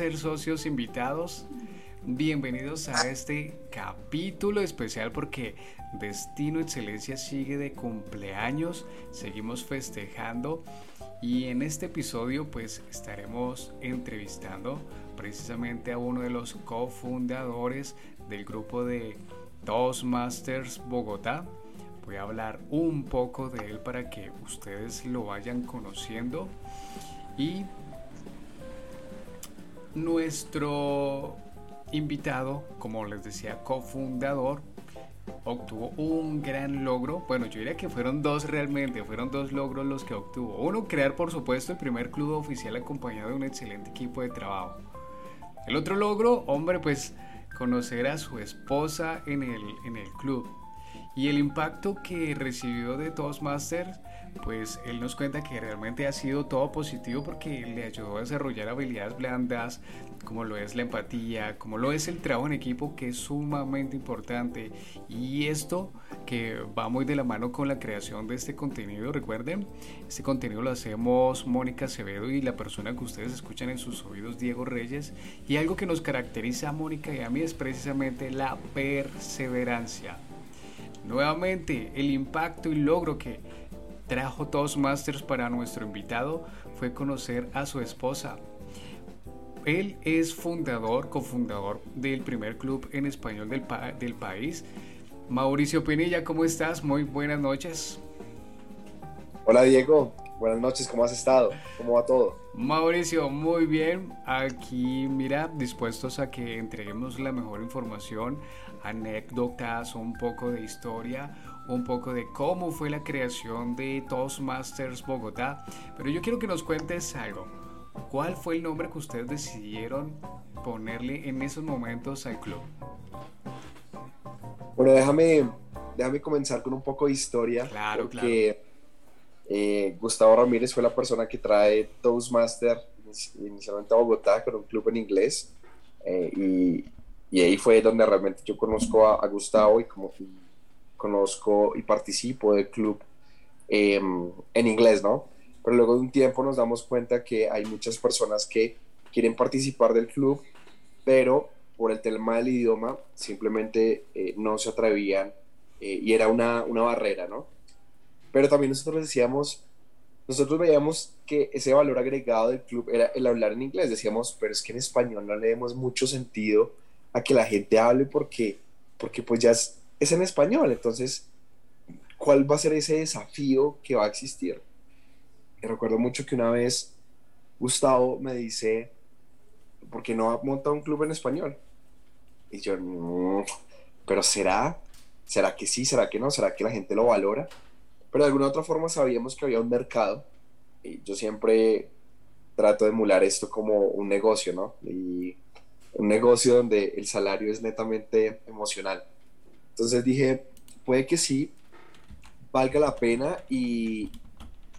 Toastmasters, socios invitados. Bienvenidos a este capítulo especial porque Destino Excelencia sigue de cumpleaños, seguimos festejando y en este episodio pues estaremos entrevistando precisamente a uno de los cofundadores del grupo de Toastmasters Bogotá. Voy a hablar un poco de él para que ustedes lo vayan conociendo y nuestro invitado, como les decía, cofundador, obtuvo un gran logro. Bueno, yo diría que fueron dos realmente, fueron dos logros los que obtuvo. Uno, crear por supuesto el primer club oficial acompañado de un excelente equipo de trabajo. El otro logro, hombre, pues conocer a su esposa en el, en el club. Y el impacto que recibió de Toastmasters pues él nos cuenta que realmente ha sido todo positivo porque le ayudó a desarrollar habilidades blandas, como lo es la empatía, como lo es el trabajo en equipo, que es sumamente importante. Y esto que va muy de la mano con la creación de este contenido, recuerden, este contenido lo hacemos Mónica Acevedo y la persona que ustedes escuchan en sus oídos, Diego Reyes. Y algo que nos caracteriza a Mónica y a mí es precisamente la perseverancia. Nuevamente, el impacto y logro que trajo Toastmasters para nuestro invitado fue conocer a su esposa. Él es fundador, cofundador del primer club en español del, del país. Mauricio Pinilla, ¿cómo estás? Muy buenas noches. Hola Diego, buenas noches, ¿cómo has estado? ¿Cómo va todo? Mauricio, muy bien. Aquí, mira, dispuestos a que entreguemos la mejor información, anécdotas, un poco de historia, un poco de cómo fue la creación de Toastmasters Bogotá, pero yo quiero que nos cuentes algo. ¿Cuál fue el nombre que ustedes decidieron ponerle en esos momentos al club? Bueno, déjame, déjame comenzar con un poco de historia. Claro, porque, eh, Gustavo Ramírez fue la persona que trae Toastmaster inicialmente a Bogotá con un club en inglés. Eh, y, y, ahí fue donde realmente yo conozco a, Gustavo y como conozco y participo del club em, en inglés, ¿no? Pero luego de un tiempo nos damos cuenta que hay muchas personas que quieren participar del club, pero por el tema del idioma simplemente eh, no se atrevían y era una, una barrera, ¿no? Pero también nosotros decíamos, nosotros veíamos que ese valor agregado del club era el hablar en inglés. Decíamos, pero es que en español no le demos mucho sentido a que la gente hable porque, porque pues ya es, es en español. Entonces, ¿cuál va a ser ese desafío que va a existir? Y recuerdo mucho que una vez Gustavo me dice, ¿por qué no monta un club en español? Y yo, no, pero será, será que sí, será que no, será que la gente lo valora. Pero de alguna otra forma sabíamos que había un mercado y yo siempre trato de emular esto como un negocio, ¿no? Y un negocio donde el salario es netamente emocional. Entonces dije, puede que sí, valga la pena y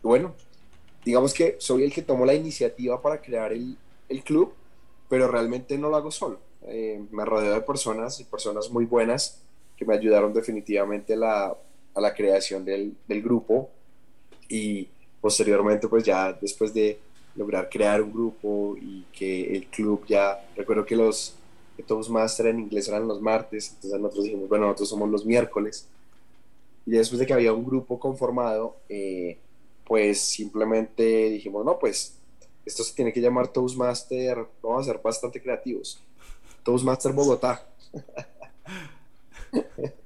bueno, digamos que soy el que tomó la iniciativa para crear el, el club, pero realmente no lo hago solo. Eh, me rodeo de personas y personas muy buenas que me ayudaron definitivamente la, a la creación del, del, grupo y posteriormente pues ya después de lograr crear un grupo y que el club ya, recuerdo que los que Toastmaster en inglés eran los martes, entonces nosotros dijimos, bueno, nosotros somos los miércoles. Y después de que había un grupo conformado, eh, pues simplemente dijimos, no, pues esto se tiene que llamar Toastmaster, vamos a ser bastante creativos. Toastmaster Bogotá.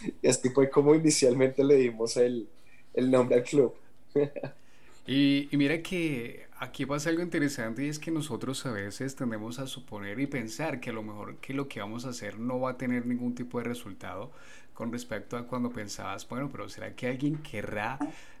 y así fue como inicialmente le dimos el, el nombre al club. y, y mira que aquí pasa algo interesante y es que nosotros a veces tendemos a suponer y pensar que a lo mejor que lo que vamos a hacer no va a tener ningún tipo de resultado con respecto a cuando pensabas, bueno, pero ¿será que alguien querrá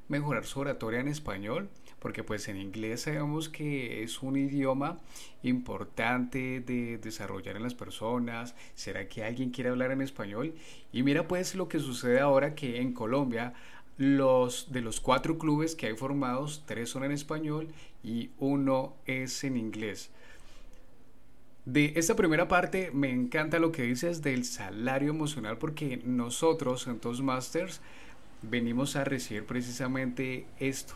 mejorar su oratoria en español? Porque pues en inglés sabemos que es un idioma importante de desarrollar en las personas. ¿Será que alguien quiere hablar en español? Y mira pues lo que sucede ahora que en Colombia los de los cuatro clubes que hay formados, tres son en español y uno es en inglés. De esta primera parte me encanta lo que dices del salario emocional porque nosotros en Toastmasters venimos a recibir precisamente esto,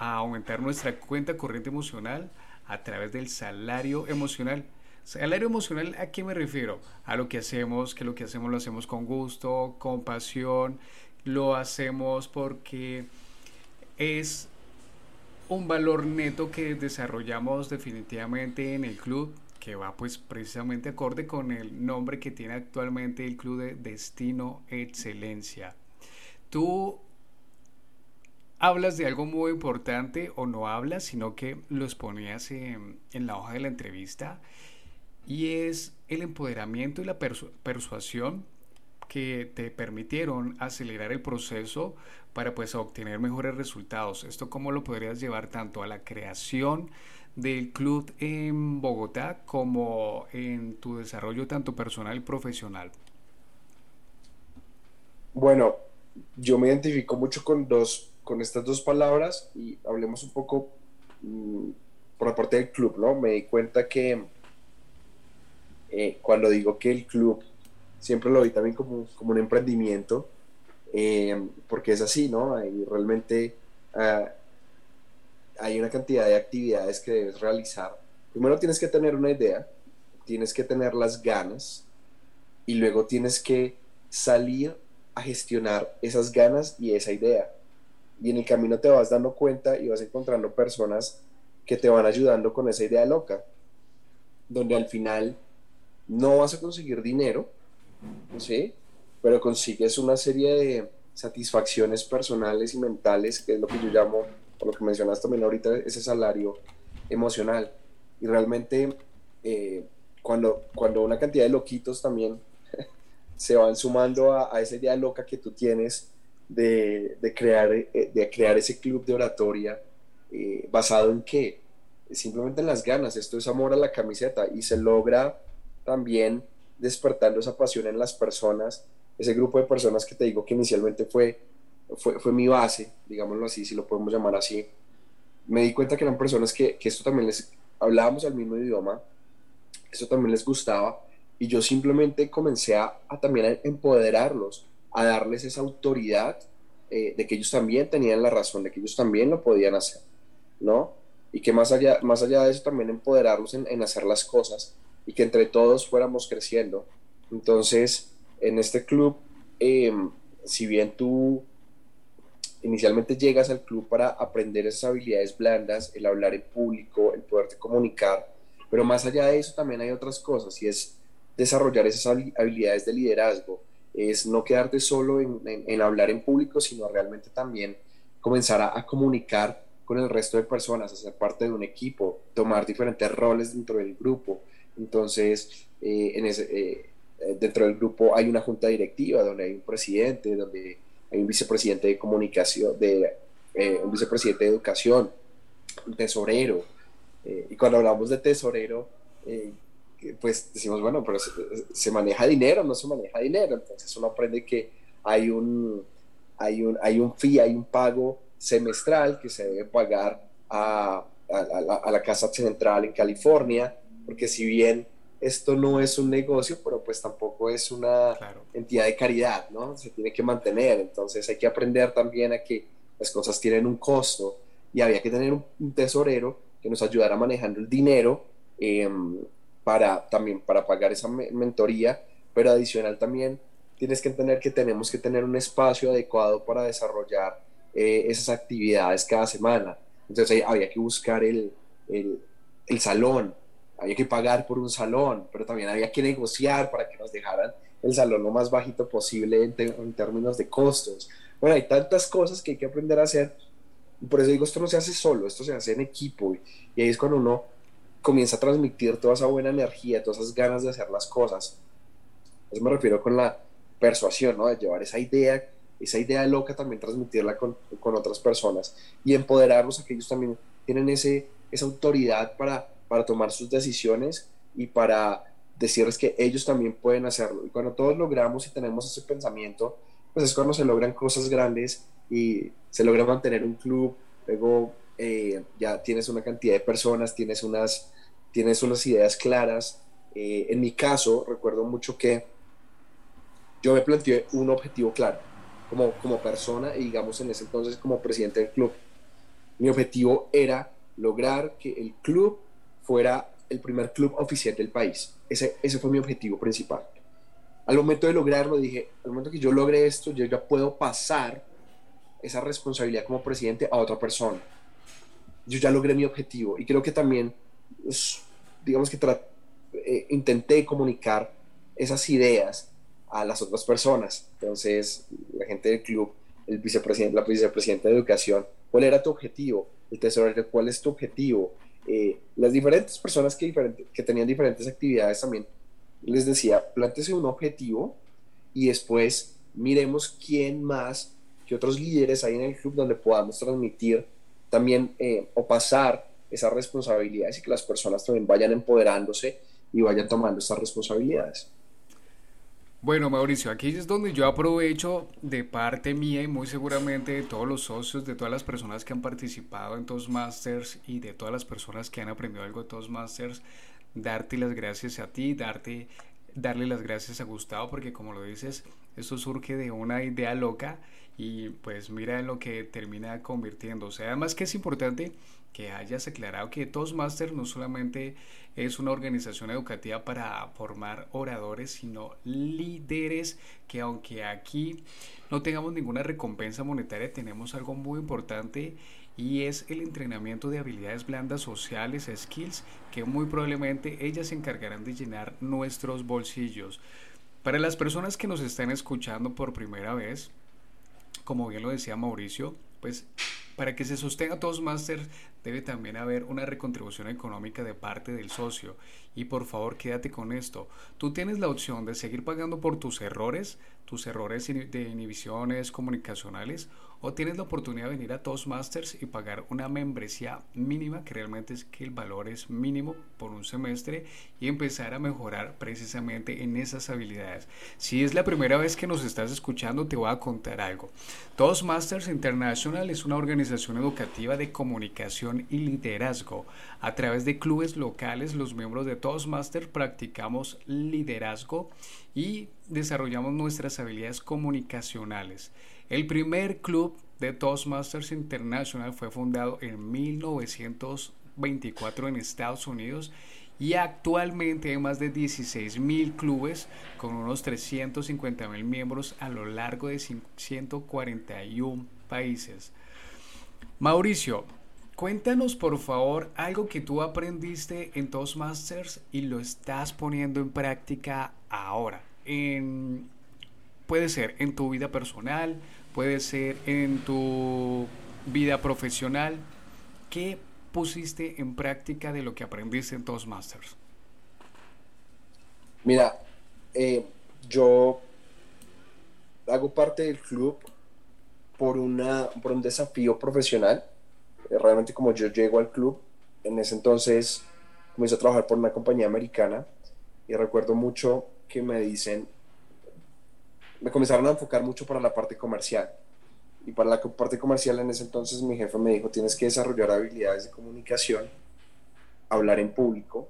a aumentar nuestra cuenta corriente emocional, a través del salario emocional. Salario emocional, ¿a qué me refiero? A lo que hacemos, que lo que hacemos lo hacemos con gusto, con pasión, lo hacemos porque es un valor neto que desarrollamos definitivamente en el club que va pues precisamente acorde con el nombre que tiene actualmente el club de Destino Excelencia. Tú hablas de algo muy importante o no hablas, sino que lo exponías en, en la hoja de la entrevista y es el empoderamiento y la persuasión que te permitieron acelerar el proceso para pues obtener mejores resultados. ¿Esto cómo lo podrías llevar tanto a la creación del club en Bogotá como en tu desarrollo tanto personal y profesional? Bueno, yo me identifico mucho con, dos, con estas dos palabras y hablemos un poco mm, por la parte del club, ¿no? Me di cuenta que eh, cuando digo que el club siempre lo vi también como, como un emprendimiento, eh, porque es así, ¿no? Y realmente uh, hay una cantidad de actividades que debes realizar. Primero tienes que tener una idea, tienes que tener las ganas y luego tienes que salir a gestionar esas ganas y esa idea. Y en el camino te vas dando cuenta y vas encontrando personas que te van ayudando con esa idea loca, donde al final no vas a conseguir dinero, ¿sí? Pero consigues una serie de satisfacciones personales y mentales, que es lo que yo llamo por lo que mencionas también ahorita, ese salario emocional. Y realmente eh, cuando, cuando una cantidad de loquitos también se van sumando a, esa idea loca que tú tienes de, de crear, eh, de crear ese club de oratoria, eh, basado en qué? Simplemente en las ganas, esto es amor a la camiseta y se logra también despertando esa pasión en las personas, ese grupo de personas que te digo que inicialmente fue fue, fue mi base, digámoslo así, si lo podemos llamar así. Me di cuenta que eran personas que, que esto también les hablábamos el mismo idioma, esto también les gustaba, y yo simplemente comencé a, a también empoderarlos, a darles esa autoridad eh, de que ellos también tenían la razón, de que ellos también lo podían hacer, ¿no? Y que más allá, más allá de eso también empoderarlos en, en hacer las cosas y que entre todos fuéramos creciendo. Entonces, en este club, eh, si bien tú inicialmente llegas al club para aprender esas habilidades blandas, el hablar en público, el poderte comunicar, pero más allá de eso también hay otras cosas y es desarrollar esas habilidades de liderazgo, es no quedarte solo en, hablar en público, sino realmente también comenzar a, comunicar con el resto de personas, hacer parte de un equipo, tomar diferentes roles dentro del grupo. Entonces, eh, en ese, eh, dentro del grupo hay una junta directiva donde hay un presidente, donde hay un vicepresidente de comunicación, de, eh, un vicepresidente de educación, un tesorero. Eh, y cuando hablamos de tesorero, eh, pues decimos, bueno, pero se, maneja dinero, no se maneja dinero. Entonces uno aprende que hay un, hay un, hay un fee, hay un pago semestral que se debe pagar a, a la Casa Central en California, porque si bien esto no es un negocio, pero pues tampoco es una entidad de caridad, ¿no? Se tiene que mantener, entonces hay que aprender también a que las cosas tienen un costo y había que tener un, tesorero que nos ayudara manejando el dinero em, para también para pagar esa mentoría, pero adicional también tienes que entender que tenemos que tener un espacio adecuado para desarrollar eh, esas actividades cada semana. Entonces había que buscar el, el, salón, había que pagar por un salón, pero también había que negociar para que nos dejaran el salón lo más bajito posible en, términos de costos. Bueno, hay tantas cosas que hay que aprender a hacer. Por eso digo, esto no se hace solo, esto se hace en equipo. Y, ahí es cuando uno comienza a transmitir toda esa buena energía, todas esas ganas de hacer las cosas. eso me refiero con la persuasión, ¿no? De llevar esa idea, esa idea loca también transmitirla con, con otras personas y empoderarlos a que ellos también tienen ese, esa autoridad para para tomar sus decisiones y para decirles que ellos también pueden hacerlo. Y cuando todos logramos y tenemos ese pensamiento, pues es cuando se logran cosas grandes y se logra mantener un club, luego eh, ya tienes una cantidad de personas, tienes unas, tienes unas ideas claras. Eh, en mi caso, recuerdo mucho que yo me planteé un objetivo claro como, como persona y digamos en ese entonces como presidente del club. Mi objetivo era lograr que el club fuera el primer club oficial del país. Ese, ese fue mi objetivo principal. Al momento de lograrlo, dije, al momento que yo logre esto, yo ya puedo pasar esa responsabilidad como presidente a otra persona. Yo ya logré mi objetivo y creo que también, pues, digamos que eh, intenté comunicar esas ideas a las otras personas. Entonces, la gente del club, el vicepresidente, la vicepresidenta de educación, ¿cuál era tu objetivo? El tesorero, ¿cuál es tu objetivo? Eh, las diferentes personas que, que tenían diferentes actividades también les decía, plántese un objetivo y después miremos quién más, qué otros líderes hay en el club donde podamos transmitir también eh, o pasar esas responsabilidades y que las personas también vayan empoderándose y vayan tomando estas responsabilidades. Bueno, Mauricio, aquí es donde yo aprovecho de parte mía y muy seguramente de todos los socios, de todas las personas que han participado en Toastmasters y de todas las personas que han aprendido algo de Toastmasters, darte las gracias a ti, darte, darle las gracias a Gustavo, porque como lo dices, esto surge de una idea loca y pues mira en lo que termina convirtiéndose. Además que es importante que hayas aclarado que Toastmasters no solamente es una organización educativa para formar oradores, sino líderes que aunque aquí no tengamos ninguna recompensa monetaria, tenemos algo muy importante y es el entrenamiento de habilidades blandas sociales, skills, que muy probablemente ellas se encargarán de llenar nuestros bolsillos. Para las personas que nos están escuchando por primera vez, como bien lo decía Mauricio, pues para que se sostenga Toastmasters debe también haber una recontribución económica de parte del socio. Y por favor, quédate con esto. Tú tienes la opción de seguir pagando por tus errores, tus errores de inhibiciones comunicacionales, o tienes la oportunidad de venir a Toastmasters y pagar una membresía mínima, que realmente es que el valor es mínimo por un semestre, y empezar a mejorar precisamente en esas habilidades. Si es la primera vez que nos estás escuchando, te voy a contar algo. Toastmasters International es una organización educativa de comunicación y liderazgo. A través de clubes locales, los miembros de Toastmasters practicamos liderazgo y desarrollamos nuestras habilidades comunicacionales. El primer club de Toastmasters International fue fundado en 1924 en Estados Unidos y actualmente hay más de 16.000 clubes con unos 350.000 miembros a lo largo de 141 países. Mauricio, cuéntanos por favor algo que tú aprendiste en Toastmasters y lo estás poniendo en práctica ahora. puede ser en tu vida personal, puede ser en tu vida profesional. ¿Qué pusiste en práctica de lo que aprendiste en Toastmasters? Mira, eh, yo hago parte del club por, una, por un desafío profesional. Eh, realmente como yo llego al club, en ese entonces comencé a trabajar por una compañía americana y recuerdo mucho que me dicen, me comenzaron a enfocar mucho para la parte comercial. Y para la parte comercial en ese entonces mi jefe me dijo, tienes que desarrollar habilidades de comunicación, hablar en público,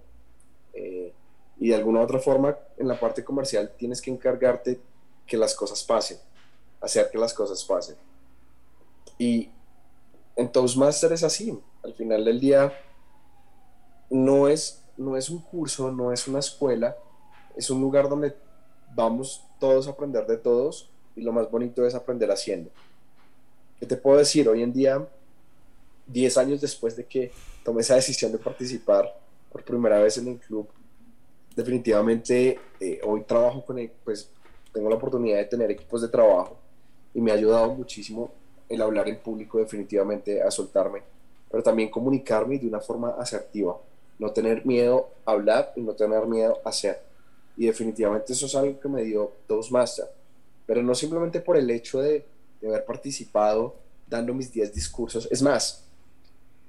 eh, y de alguna otra forma en la parte comercial tienes que encargarte que las cosas pasen, hacer que las cosas pasen. Y en Toastmaster es así, al final del día no es, no es un curso, no es una escuela, es un lugar donde vamos todos a aprender de todos y lo más bonito es aprender haciendo. ¿Qué te puedo decir? Hoy en día, 10 años después de que tomé esa decisión de participar por primera vez en el club, definitivamente eh, hoy trabajo con él, pues tengo la oportunidad de tener equipos de trabajo y me ha ayudado muchísimo el hablar en público definitivamente a soltarme, pero también comunicarme de una forma asertiva, no tener miedo a hablar y no tener miedo a hacer y definitivamente eso es algo que me dio Toastmaster. Pero no simplemente por el hecho de, haber participado dando mis 10 discursos. Es más,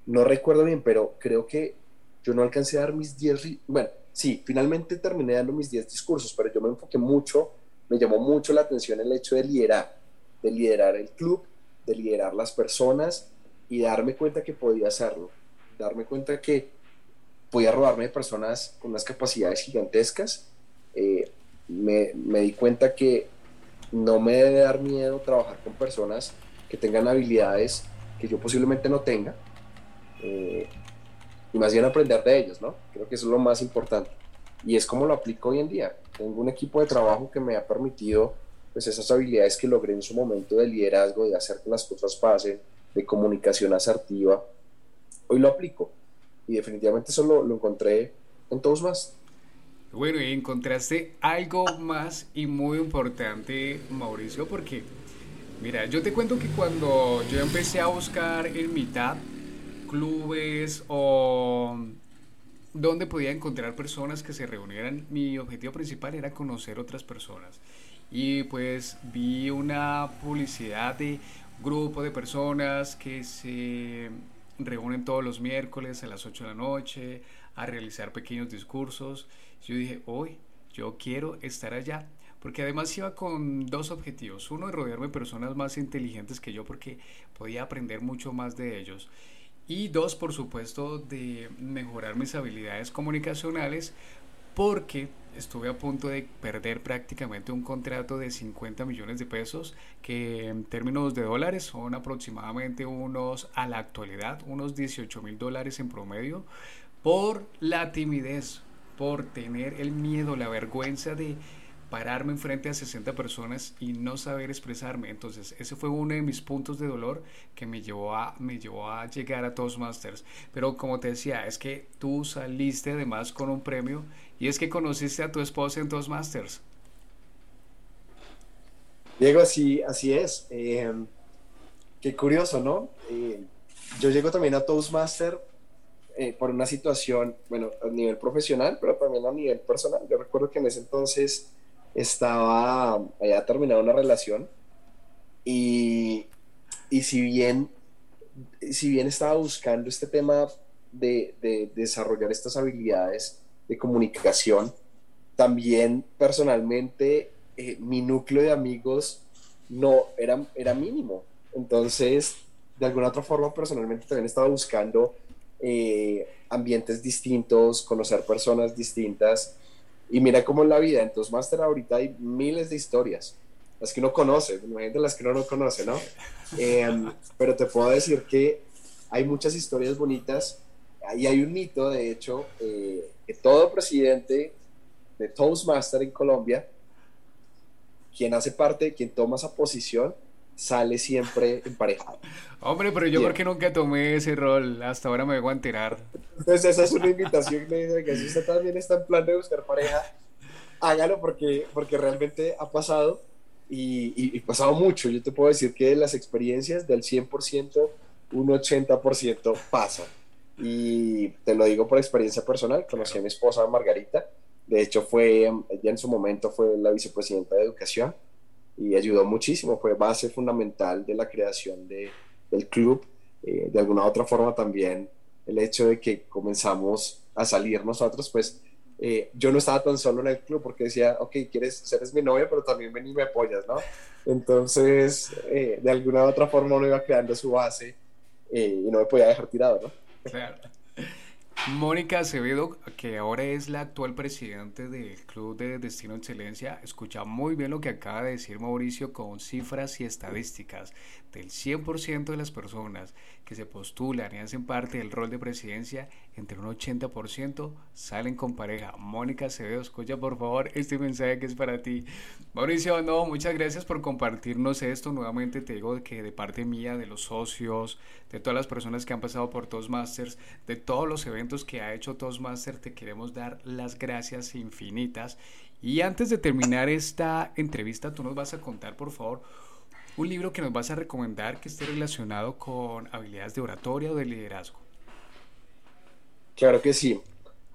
no recuerdo bien, pero creo que yo no alcancé a dar mis 10... Bueno, sí, finalmente terminé dando mis 10 discursos, pero yo me enfoqué mucho, me llamó mucho la atención el hecho de liderar, de liderar el club, de liderar las personas y darme cuenta que podía hacerlo, darme cuenta que podía robarme de personas con unas capacidades gigantescas eh, me, di cuenta que no me debe dar miedo trabajar con personas que tengan habilidades que yo posiblemente no tenga. Eh, y más bien aprender de ellos, ¿no? Creo que es lo más importante. Y es como lo aplico hoy en día. Tengo un equipo de trabajo que me ha permitido pues esas habilidades que logré en su momento de liderazgo, de hacer que las cosas pasen, de comunicación asertiva. Hoy lo aplico y definitivamente eso lo, lo encontré en todos más. Bueno, y encontraste algo más y muy importante, Mauricio, porque, mira, yo te cuento que cuando yo empecé a buscar en mitad clubes o donde podía encontrar personas que se reunieran, mi objetivo principal era conocer otras personas. Y pues vi una publicidad de grupo de personas que se reúnen todos los miércoles a las 8 de la noche a realizar pequeños discursos. Yo dije, hoy yo quiero estar allá. Porque además iba con dos objetivos. Uno, de rodearme de personas más inteligentes que yo porque podía aprender mucho más de ellos. Y dos, por supuesto, de mejorar mis habilidades comunicacionales porque estuve a punto de perder prácticamente un contrato de 50 millones de pesos que en términos de dólares son aproximadamente unos, a la actualidad, unos 18 mil dólares en promedio por la timidez, por tener el miedo, la vergüenza de pararme enfrente a 60 personas y no saber expresarme. Entonces, ese fue uno de mis puntos de dolor que me llevó a, me llevó a llegar a Toastmasters. Pero como te decía, es que tú saliste además con un premio y es que conociste a tu esposa en Toastmasters. Diego, así, así es. Eh, qué curioso, ¿no? Eh, yo llego también a Toastmasters eh, por una situación, bueno, a nivel profesional, pero también a nivel personal. Yo recuerdo que en ese entonces estaba, había terminado una relación y, y si bien si bien estaba buscando este tema de, de, desarrollar estas habilidades de comunicación, también personalmente eh, mi núcleo de amigos no era, era mínimo. Entonces, de alguna otra forma, personalmente también estaba buscando eh, ambientes distintos, conocer personas distintas y mira cómo es la vida. En Toastmaster ahorita hay miles de historias, las que uno conoce, imagínate las que uno no conoce, ¿no? Em, pero te puedo decir que hay muchas historias bonitas. Ahí hay un mito, de hecho, eh, que todo presidente de Toastmaster en Colombia, quien hace parte, quien toma esa posición, sale siempre emparejado. Hombre, pero yo porque nunca tomé ese rol, hasta ahora me vengo a enterar. Entonces esa es una invitación que si usted también está en plan de buscar pareja, hágalo porque, porque realmente ha pasado y, y, pasado mucho. Yo te puedo decir que las experiencias del 100%, un 80% pasan. Y te lo digo por experiencia personal, conocí a mi esposa Margarita, de hecho fue, ella en su momento fue la vicepresidenta de educación y ayudó muchísimo, fue base fundamental de la creación de, del club. Eh, de alguna otra forma también el hecho de que comenzamos a salir nosotros, pues eh, yo no estaba tan solo en el club porque decía, ok, quieres ser mi novia, pero también ven y me apoyas, ¿no? Entonces, eh, de alguna otra forma uno iba creando su base y no me podía dejar tirado, ¿no? Claro. Mónica Acevedo, que ahora es la actual presidente del Club de Destino Excelencia, escucha muy bien lo que acaba de decir Mauricio con cifras y estadísticas del 100% de las personas que se postulan y hacen parte del rol de presidencia, entre un 80% salen con pareja. Mónica Acevedo, escucha por favor este mensaje que es para ti. Mauricio, no, muchas gracias por compartirnos esto. Nuevamente te digo que de parte mía, de los socios, de todas las personas que han pasado por Toastmasters, de todos los eventos que ha hecho Toastmasters, te queremos dar las gracias infinitas. Y antes de terminar esta entrevista, tú nos vas a contar, por favor, un libro que nos vas a recomendar que esté relacionado con habilidades de oratoria o de liderazgo. Claro que sí.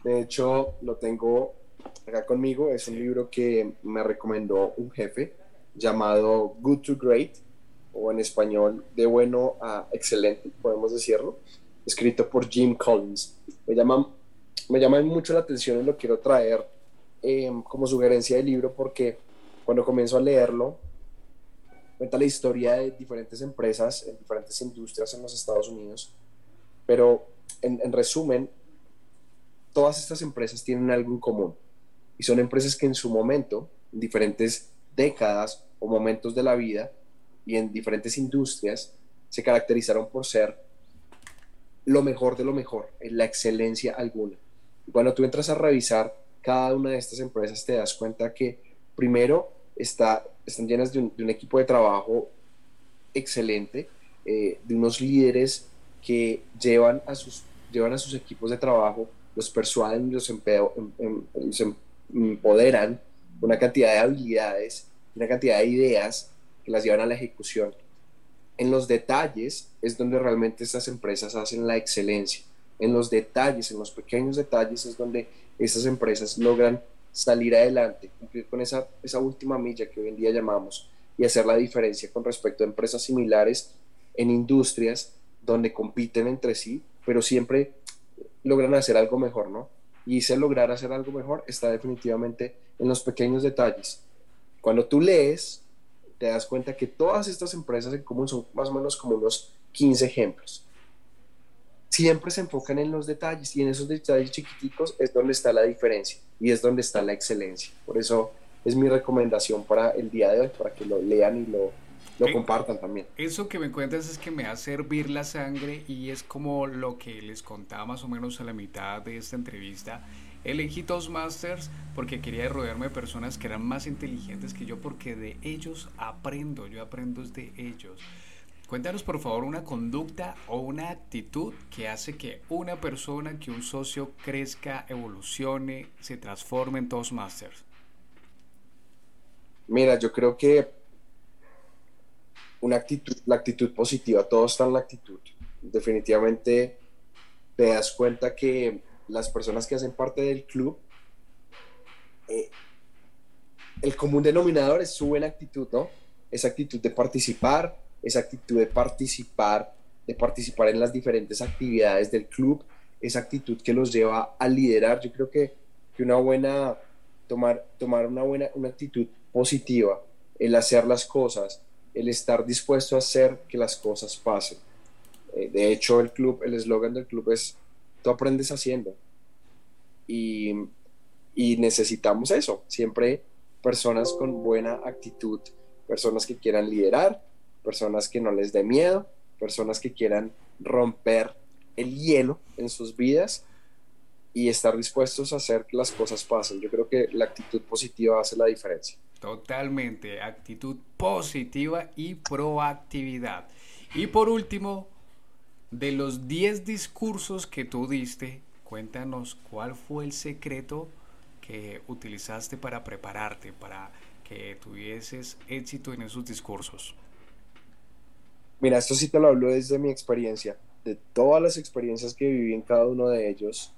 De hecho, lo tengo acá conmigo. Es un libro que me recomendó un jefe llamado Good to Great o en español de bueno a excelente, podemos decirlo, escrito por Jim Collins. Me llama, me llama mucho la atención y lo quiero traer eh, como sugerencia del libro porque cuando comienzo a leerlo, cuenta la historia de diferentes empresas en diferentes industrias en los Estados Unidos, pero en, en resumen, todas estas empresas tienen algo en común y son empresas que en su momento, en diferentes décadas o momentos de la vida, y en diferentes industrias se caracterizaron por ser lo mejor de lo mejor, la excelencia alguna. cuando tú entras a revisar cada una de estas empresas, te das cuenta que primero está, están llenas de un, equipo de trabajo excelente, eh, de unos líderes que llevan a, sus, llevan a sus equipos de trabajo, los persuaden, los, em, em, los empoderan, una cantidad de habilidades, una cantidad de ideas que las llevan a la ejecución. En los detalles es donde realmente estas empresas hacen la excelencia. En los detalles, en los pequeños detalles es donde estas empresas logran salir adelante, cumplir con esa, esa última milla que hoy en día llamamos y hacer la diferencia con respecto a empresas similares en industrias donde compiten entre sí, pero siempre logran hacer algo mejor, ¿no? Y ese lograr hacer algo mejor está definitivamente en los pequeños detalles. Cuando tú lees, te das cuenta que todas estas empresas en común son más o menos como unos 15 ejemplos. Siempre se enfocan en los detalles y en esos detalles chiquiticos es donde está la diferencia y es donde está la excelencia. Por eso es mi recomendación para el día de hoy, para que lo lean y lo, lo compartan también. Eso que me cuentas es que me hace hervir la sangre y es como lo que les contaba más o menos a la mitad de esta entrevista. Elegí Toastmasters porque quería rodearme de personas que eran más inteligentes que yo porque de ellos aprendo, yo aprendo de ellos. Cuéntanos por favor una conducta o una actitud que hace que una persona, que un socio crezca, evolucione, se transforme en Toastmasters. Mira, yo creo que una actitud, la actitud positiva, todo está en la actitud. Definitivamente te das cuenta que las personas que hacen parte del club, eh, el común denominador es su buena actitud, ¿no? Esa actitud de participar, esa actitud de participar, de participar en las diferentes actividades del club, esa actitud que los lleva a liderar. Yo creo que, que una buena, tomar, tomar una buena, una actitud positiva, el hacer las cosas, el estar dispuesto a hacer que las cosas pasen. Eh, de hecho, el club, el eslogan del club es, tú aprendes haciendo. Y, y necesitamos eso, siempre personas con buena actitud, personas que quieran liderar, personas que no les dé miedo, personas que quieran romper el hielo en sus vidas y estar dispuestos a hacer que las cosas pasen. Yo creo que la actitud positiva hace la diferencia. Totalmente, actitud positiva y proactividad. Y por último, de los 10 discursos que tú diste, cuéntanos cuál fue el secreto que utilizaste para prepararte, para que tuvieses éxito en esos discursos. Mira, esto sí te lo hablo desde mi experiencia, de todas las experiencias que viví en cada uno de ellos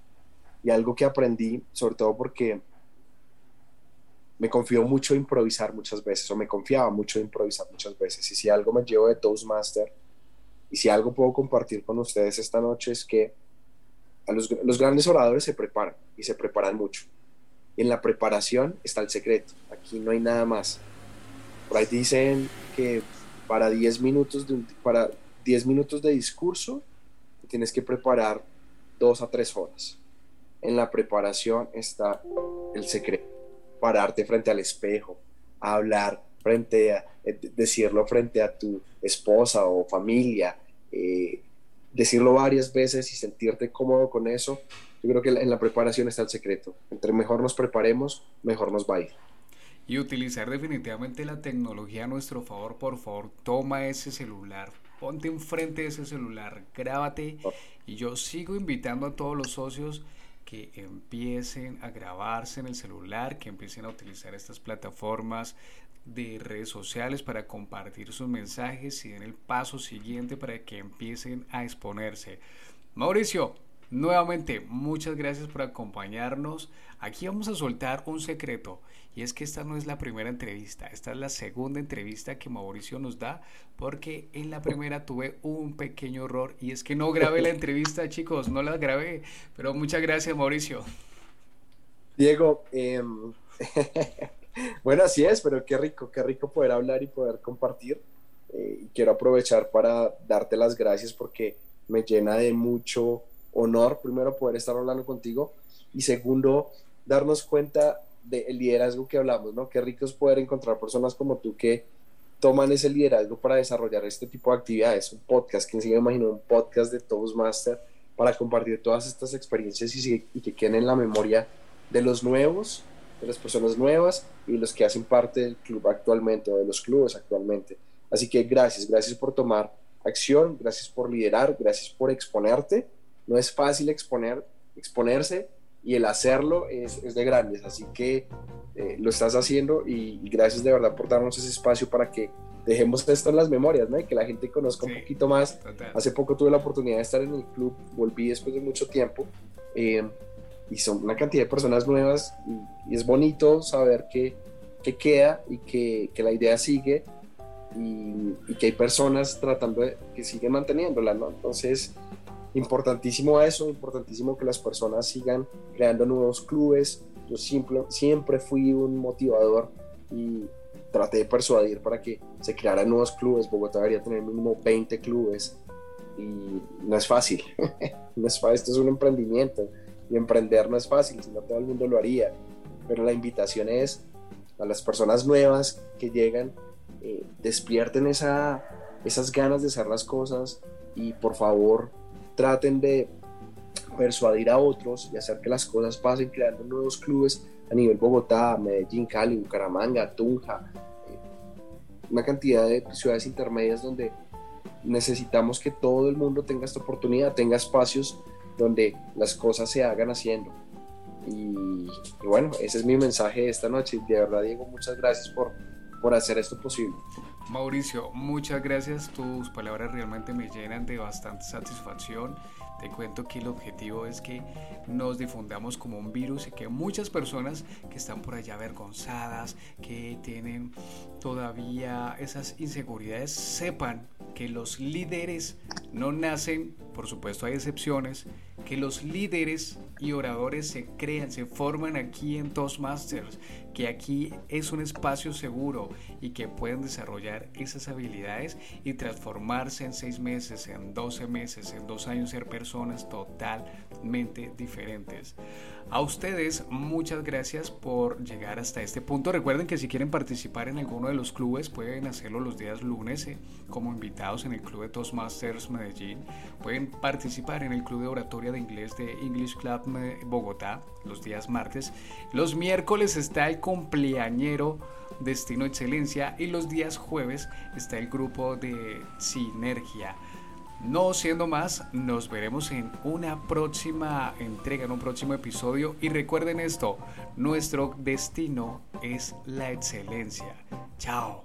y algo que aprendí, sobre todo porque me confío mucho improvisar muchas veces, o me confiaba mucho improvisar muchas veces. Y si algo me llevo de Toastmaster, y si algo puedo compartir con ustedes esta noche es que a los grandes oradores se preparan, y se preparan mucho. Y en la preparación está el secreto, aquí no hay nada más. Por ahí dicen que para 10 minutos de, para 10 minutos de discurso tienes que preparar dos a tres horas. En la preparación está el secreto pararte frente al espejo, hablar frente a, eh, decirlo frente a tu esposa o familia, eh, decirlo varias veces y sentirte cómodo con eso, yo creo que en la preparación está el secreto. Entre mejor nos preparemos, mejor nos va a ir. Y utilizar definitivamente la tecnología a nuestro favor, por favor, toma ese celular, ponte enfrente de ese celular, grábate. Y yo sigo invitando a todos los socios que empiecen a grabarse en el celular, que empiecen a utilizar estas plataformas de redes sociales para compartir sus mensajes y den el paso siguiente para que empiecen a exponerse. Mauricio, nuevamente muchas gracias por acompañarnos. Aquí vamos a soltar un secreto y es que esta no es la primera entrevista, esta es la segunda entrevista que Mauricio nos da, porque en la primera tuve un pequeño error y es que no grabé la entrevista, chicos, no la grabé. Pero muchas gracias, Mauricio. Diego, em, bueno, así es, pero qué rico, qué rico poder hablar y poder compartir. Eh, quiero aprovechar para darte las gracias porque me llena de mucho honor, primero, poder estar hablando contigo y segundo, darnos cuenta del liderazgo que hablamos, ¿no? Qué rico es poder encontrar personas como tú que toman ese liderazgo para desarrollar este tipo de actividades. Un podcast, ¿quién se me imagino un podcast de Toastmaster para compartir todas estas experiencias y, que queden en la memoria de los nuevos, de las personas nuevas y los que hacen parte del club actualmente o de los clubes actualmente. Así que gracias, gracias por tomar acción, gracias por liderar, gracias por exponerte. No es fácil exponer, exponerse y el hacerlo es, es de grandes. Así que eh, lo estás haciendo y, gracias de verdad por darnos ese espacio para que dejemos esto en las memorias, ¿no? Y que la gente conozca un poquito más. Hace poco tuve la oportunidad de estar en el club, volví después de mucho tiempo. Eh, y son una cantidad de personas nuevas y, es bonito saber que, que queda y que, que, la idea sigue y, y, que hay personas tratando de que siguen manteniéndola, ¿no? Entonces, importantísimo eso, importantísimo que las personas sigan creando nuevos clubes. Yo simple, siempre fui un motivador y traté de persuadir para que se crearan nuevos clubes. Bogotá debería tener mínimo 20 clubes y no es fácil. no es fácil. Esto es un emprendimiento y emprender no es fácil, si no todo el mundo lo haría. Pero la invitación es a las personas nuevas que llegan, eh, despierten esa, esas ganas de hacer las cosas y por favor traten de persuadir a otros y hacer que las cosas pasen creando nuevos clubes a nivel Bogotá, Medellín, Cali, Bucaramanga, Tunja, eh, una cantidad de ciudades intermedias donde necesitamos que todo el mundo tenga esta oportunidad, tenga espacios donde las cosas se hagan haciendo. Y, bueno, ese es mi mensaje esta noche. De verdad, Diego, muchas gracias por, por hacer esto posible. Mauricio, muchas gracias. Tus palabras realmente me llenan de bastante satisfacción. Te cuento que el objetivo es que nos difundamos como un virus y que muchas personas que están por allá avergonzadas, que tienen todavía esas inseguridades, sepan que los líderes no nacen, por supuesto hay excepciones, que los líderes y oradores se crean, se forman aquí en Toastmasters, que aquí es un espacio seguro y que pueden desarrollar esas habilidades y transformarse en seis meses, en 12 meses, en dos años, ser personas totalmente diferentes. A ustedes muchas gracias por llegar hasta este punto. Recuerden que si quieren participar en alguno de los clubes pueden hacerlo los días lunes eh, como invitados en el Club de Toastmasters Medellín. Pueden participar en el Club de Oratoria de Inglés de English Club Bogotá los días martes. Los miércoles está el cumpleañero Destino Excelencia y los días jueves está el grupo de Sinergia. No siendo más, nos veremos en una próxima entrega, en un próximo episodio. Y recuerden esto, nuestro destino es la excelencia. Chao.